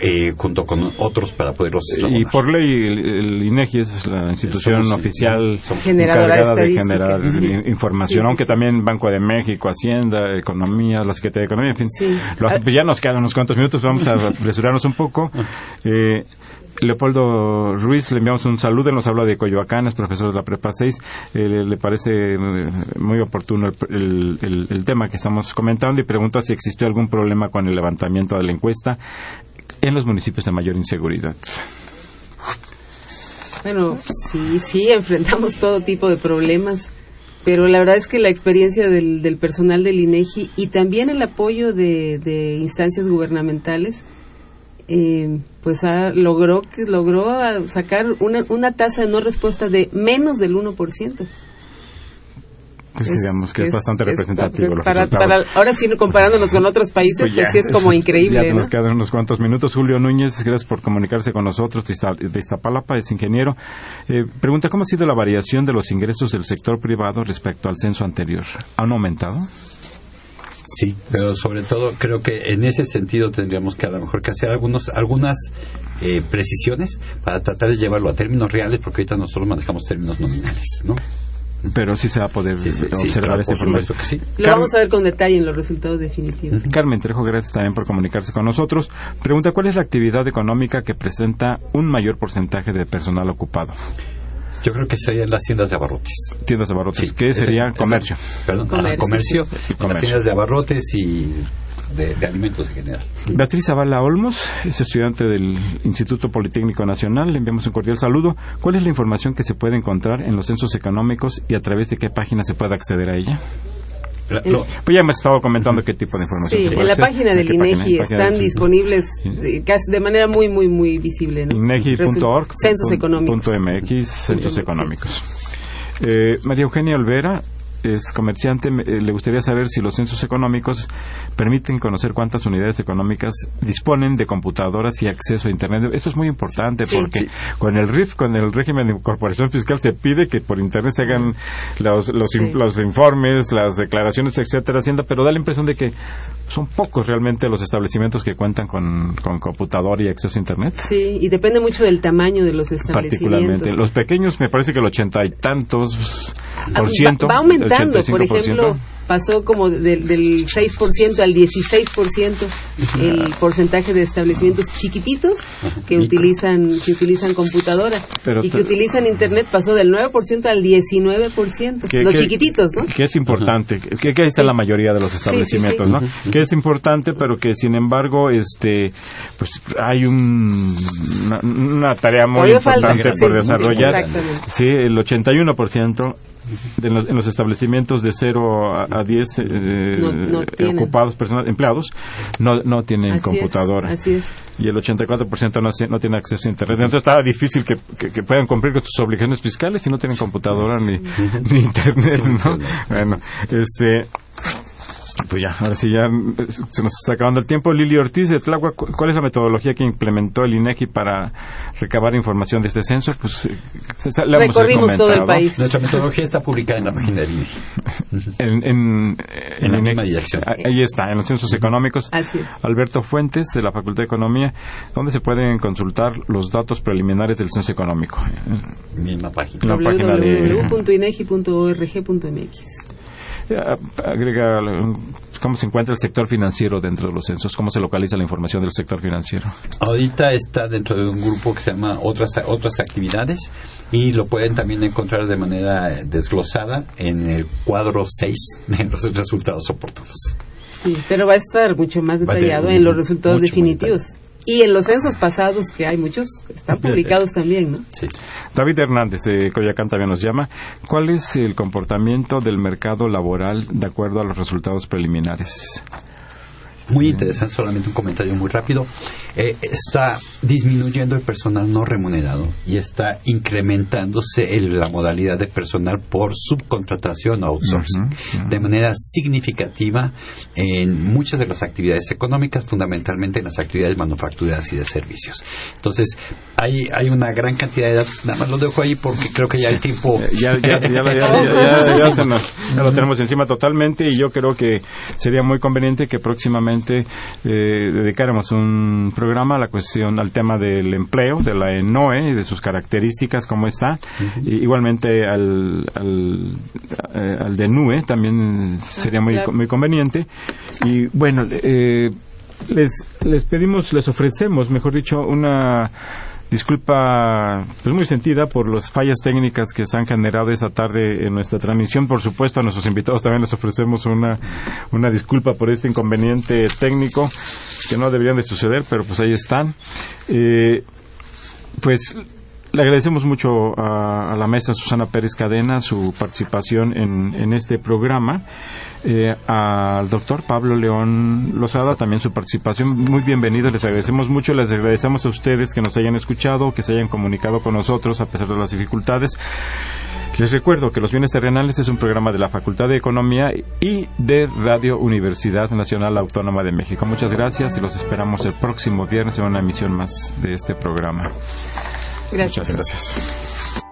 Speaker 4: eh, junto con otros para poderlos
Speaker 2: Y por ley, el, INEGI es la institución oficial encargada de generar información, aunque también Banco de México, Hacienda, Economía, la Secretaría de Economía, en fin. Ah. ya nos quedan unos cuantos minutos, vamos a apresurarnos un poco. Eh, Leopoldo Ruiz, le enviamos un saludo, nos habla de Coyoacán, es profesor de la Prepa 6, eh, le, parece muy oportuno el, el, tema que estamos comentando y pregunta si existió algún problema con el levantamiento de la encuesta en los municipios de mayor inseguridad.
Speaker 3: Bueno, sí, sí, enfrentamos todo tipo de problemas, pero la verdad es que la experiencia del, del personal del INEGI y también el apoyo de, de instancias gubernamentales, eh, pues ha, logró, logró sacar una, una tasa de no respuesta de menos del 1%.
Speaker 2: Pues digamos que es, bastante representativo.
Speaker 3: para, ahora sí, comparándonos con otros países, pues, pues sí es como increíble.
Speaker 2: Ya nos quedan unos cuantos minutos. Julio Núñez, gracias por comunicarse con nosotros de Iztapalapa, es ingeniero. Eh, pregunta, ¿cómo ha sido la variación de los ingresos del sector privado respecto al censo anterior? ¿Han aumentado?
Speaker 4: Sí, pero sobre todo creo que en ese sentido tendríamos que a lo mejor que hacer algunos, algunas eh, precisiones para tratar de llevarlo a términos reales, porque ahorita nosotros manejamos términos nominales, ¿no?
Speaker 2: Pero sí se va a poder observar esta información.
Speaker 3: Lo vamos a ver con detalle en los resultados definitivos.
Speaker 2: Carmen Trejo, gracias también por comunicarse con nosotros. Pregunta, ¿cuál es la actividad económica que presenta un mayor porcentaje de personal ocupado?
Speaker 4: Yo creo que serían las tiendas de abarrotes.
Speaker 2: Tiendas de abarrotes, ¿qué sería comercio?
Speaker 4: Perdón, comercio. comercio, Las tiendas de abarrotes y de, alimentos en general.
Speaker 2: Beatriz Zavala Olmos es estudiante del Instituto Politécnico Nacional. Le enviamos un cordial saludo. ¿Cuál es la información que se puede encontrar en los censos económicos y a través de qué página se puede acceder a ella? pues ya hemos estado comentando qué tipo de información.
Speaker 3: Sí, en la página del INEGI están disponibles de, de manera muy, muy, muy visible. ¿no?
Speaker 2: INEGI.org.
Speaker 3: Censos económicos.
Speaker 2: .mx, censos económicos. Eh, María Eugenia Olvera es comerciante. Eh, le gustaría saber si los censos económicos permiten conocer cuántas unidades económicas disponen de computadoras y acceso a Internet. Esto es muy importante porque con el RIF, con el régimen de incorporación fiscal, se pide que por Internet se hagan los, los, informes, las declaraciones, etcétera, Hacienda, pero da la impresión de que son pocos realmente los establecimientos que cuentan con, con computadora y acceso a Internet.
Speaker 3: Sí, y depende mucho del tamaño de los establecimientos. Particularmente.
Speaker 2: Los pequeños me parece que el ochenta y tantos por ciento.
Speaker 3: Va, aumentando, por ejemplo, pasó como del, del 6% al 16% el porcentaje de establecimientos chiquititos que utilizan que utilizan computadoras y que utilizan internet pasó del 9% al 19%. Los chiquititos, ¿no?
Speaker 2: Que es importante, que, ahí está la mayoría de los establecimientos, ¿no? Que es importante, pero que sin embargo este pues hay un, una, tarea muy importante por desarrollar. Sí, el 81% en los, establecimientos de 0 a, 10 eh, ocupados, personas, empleados, no, no tienen computadora. Y el 84% no, no tiene acceso a Internet. Entonces estaba difícil que, que, puedan cumplir con sus obligaciones fiscales si no tienen computadora ni, ni Internet. ¿no? Bueno, este pues ya, ahora sí ya se nos está acabando el tiempo. Lili Ortiz de Tlagua, ¿cuál es la metodología que implementó el INEGI para recabar información de este censo? Pues eh,
Speaker 3: recorrimos todo el país.
Speaker 4: Nuestra metodología está publicada en la página del INEGI.
Speaker 2: En, en,
Speaker 4: en, la misma dirección.
Speaker 2: Ahí está, en los censos económicos.
Speaker 3: Así es.
Speaker 2: Alberto Fuentes de la Facultad de Economía, ¿dónde se pueden consultar los datos preliminares del censo económico?
Speaker 4: Misma página.
Speaker 3: www.inegi.org.mx
Speaker 2: agrega cómo se encuentra el sector financiero dentro de los censos, cómo se localiza la información del sector financiero.
Speaker 4: Ahorita está dentro de un grupo que se llama otras otras actividades y lo pueden también encontrar de manera desglosada en el cuadro 6 de los resultados oportunos.
Speaker 3: Sí, pero va a estar mucho más detallado en los resultados definitivos. Y en los censos pasados, que hay muchos, están publicados también, ¿no?
Speaker 4: Sí.
Speaker 2: David Hernández de Coyacán también nos llama. ¿Cuál es el comportamiento del mercado laboral de acuerdo a los resultados preliminares?
Speaker 4: Muy interesante, solamente un comentario muy rápido. Eh, está disminuyendo el personal no remunerado y está incrementándose la modalidad de personal por subcontratación o outsourcing de manera significativa en muchas de las actividades económicas, fundamentalmente en las actividades manufactureras y de servicios. Entonces, hay, hay una gran cantidad de datos. Nada más lo dejo ahí porque creo que ya el tiempo.
Speaker 2: Ya, ya, ya, lo tenemos encima totalmente y yo creo que sería muy conveniente que próximamente eh, dedicáramos un programa a la cuestión, al tema del empleo, de la ENOE y de sus características, cómo está. igualmente al, al, eh, al de NUE también sería muy, muy conveniente. Y bueno, eh, les, les pedimos, les ofrecemos, mejor dicho, una disculpa pues muy sentida por las fallas técnicas que se han generado esa tarde en nuestra transmisión. Por supuesto, a nuestros invitados también les ofrecemos una, una disculpa por este inconveniente técnico que no deberían de suceder, pero pues ahí están. Eh, pues le agradecemos mucho a, la maestra Susana Pérez Cadena su participación en, en este programa. Eh, al doctor Pablo León Lozada también su participación. Muy bienvenido, les agradecemos mucho. Les agradecemos a ustedes que nos hayan escuchado, que se hayan comunicado con nosotros a pesar de las dificultades. Les recuerdo que Los Bienes Terrenales es un programa de la Facultad de Economía y de Radio Universidad Nacional Autónoma de México. Muchas gracias y los esperamos el próximo viernes en una emisión más de este programa.
Speaker 3: Gracias.
Speaker 2: Muchas gracias.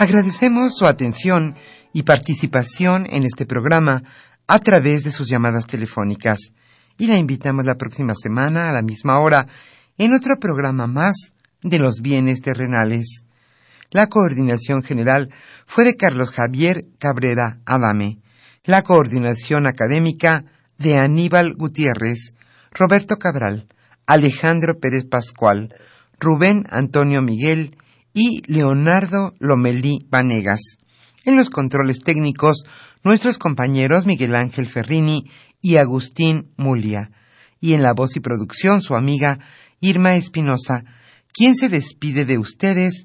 Speaker 1: Agradecemos su atención y participación en este programa a través de sus llamadas telefónicas y la invitamos la próxima semana a la misma hora en otro programa más de los bienes terrenales. La coordinación general fue de Carlos Javier Cabrera Adame. La coordinación académica de Aníbal Gutiérrez, Roberto Cabral, Alejandro Pérez Pascual, Rubén Antonio Miguel y Leonardo Lomelí Vanegas. En los controles técnicos, nuestros compañeros Miguel Ángel Ferrini y Agustín Mulia. Y en la voz y producción, su amiga Irma Espinosa, quien se despide de ustedes